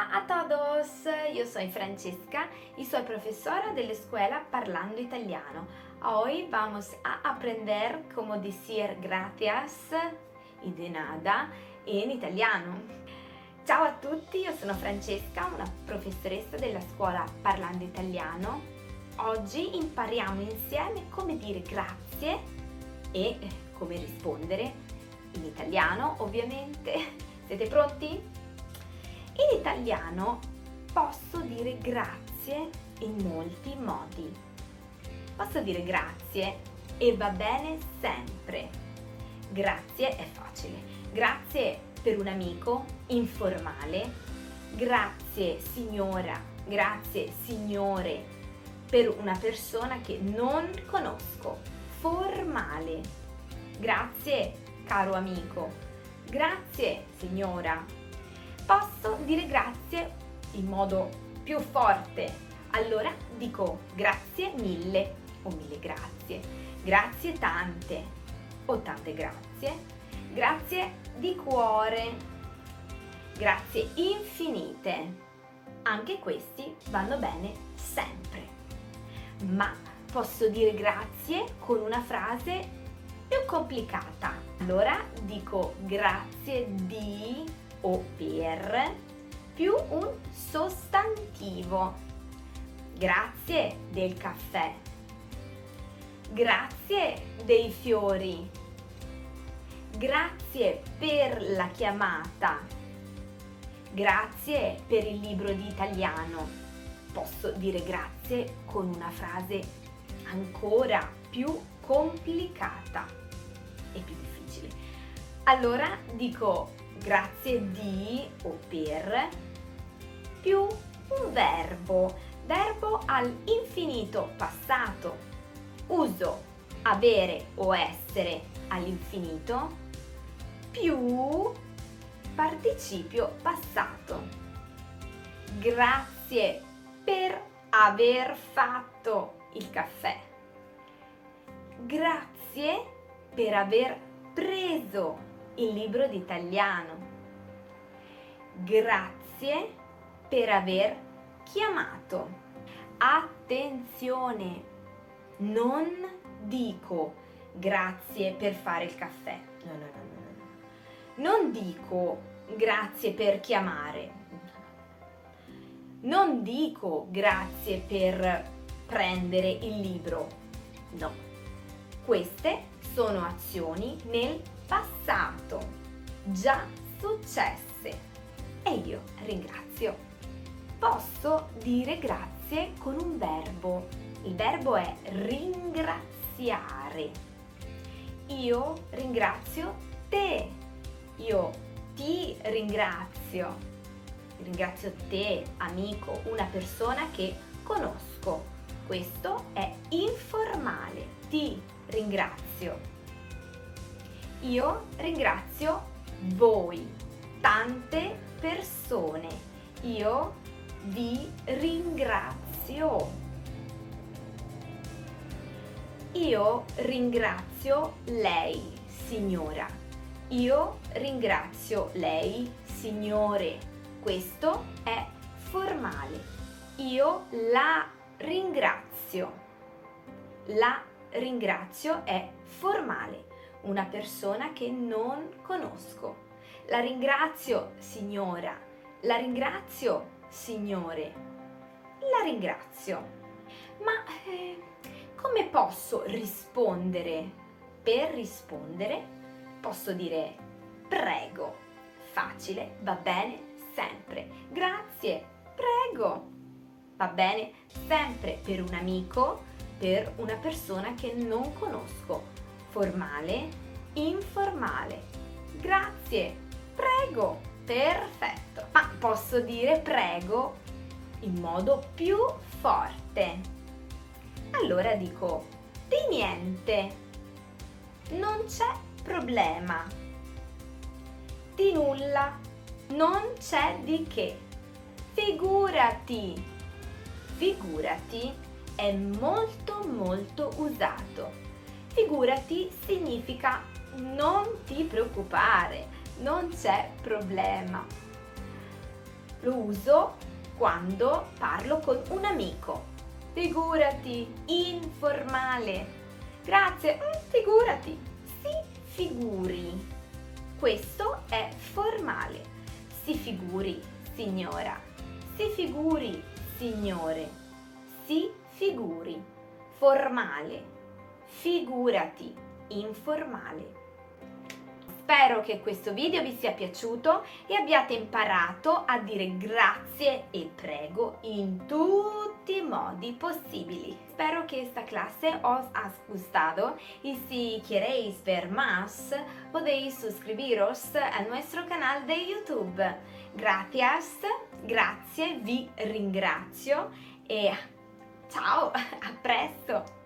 Hola a todos, yo soy Francesca y soy profesora de la escuela Parlando Italiano. Hoy vamos a aprender cómo decir gracias y de nada in italiano. Ciao a tutti, io sono Francesca, una professoressa della scuola Parlando Italiano. Oggi impariamo insieme come dire grazie e come rispondere in italiano, ovviamente. Siete pronti? In italiano posso dire grazie in molti modi. Posso dire grazie e va bene sempre. Grazie è facile. Grazie per un amico informale. Grazie signora, grazie signore per una persona che non conosco. Formale. Grazie caro amico. Grazie signora posso dire grazie in modo più forte. Allora dico grazie mille o mille grazie, grazie tante o tante grazie, grazie di cuore, grazie infinite. Anche questi vanno bene sempre. Ma posso dire grazie con una frase più complicata. Allora dico grazie di o per più un sostantivo. Grazie del caffè. Grazie dei fiori. Grazie per la chiamata. Grazie per il libro di italiano. Posso dire grazie con una frase ancora più complicata e più difficile. Allora dico grazie di o per più un verbo, verbo all'infinito passato. Uso avere o essere all'infinito più participio passato. Grazie per aver fatto il caffè. Grazie per aver preso il libro d'italiano. Grazie per aver chiamato. Attenzione, non dico grazie per fare il caffè. No, no, no, no, no. Non dico grazie per chiamare. Non dico grazie per prendere il libro. No. Queste sono azioni nel passato, già successe e io ringrazio. Posso dire grazie con un verbo. Il verbo è ringraziare. Io ringrazio te. Io ti ringrazio. Ringrazio te, amico, una persona che conosco. Questo è informale. Ti ringrazio. Io ringrazio voi, tante persone. Io vi ringrazio. Io ringrazio lei, signora. Io ringrazio lei, signore. Questo è formale. Io la ringrazio. La ringrazio è formale una persona che non conosco. La ringrazio, signora. La ringrazio, signore. La ringrazio. Ma eh, come posso rispondere? Per rispondere posso dire prego. Facile, va bene sempre. Grazie, prego. Va bene sempre per un amico, per una persona che non conosco formale, informale. Grazie, prego, perfetto. Ma posso dire prego in modo più forte. Allora dico di niente, non c'è problema. Di nulla, non c'è di che. Figurati, figurati è molto molto usato Figurati significa non ti preoccupare, non c'è problema. lo uso quando parlo con un amico. Figurati, informale. Grazie, mm, figurati. Si figuri. Questo è formale. Si figuri, signora. Si figuri, signore. Si figuri. Formale. Figurati. Informale. Spero che questo video vi sia piaciuto e abbiate imparato a dire grazie e prego in tutti i modi posibles. Espero que esta clase os ha gustado y si queréis ver más podéis suscribiros a nuestro canal de YouTube. Gracias, grazie, vi ringrazio e ciao, a presto!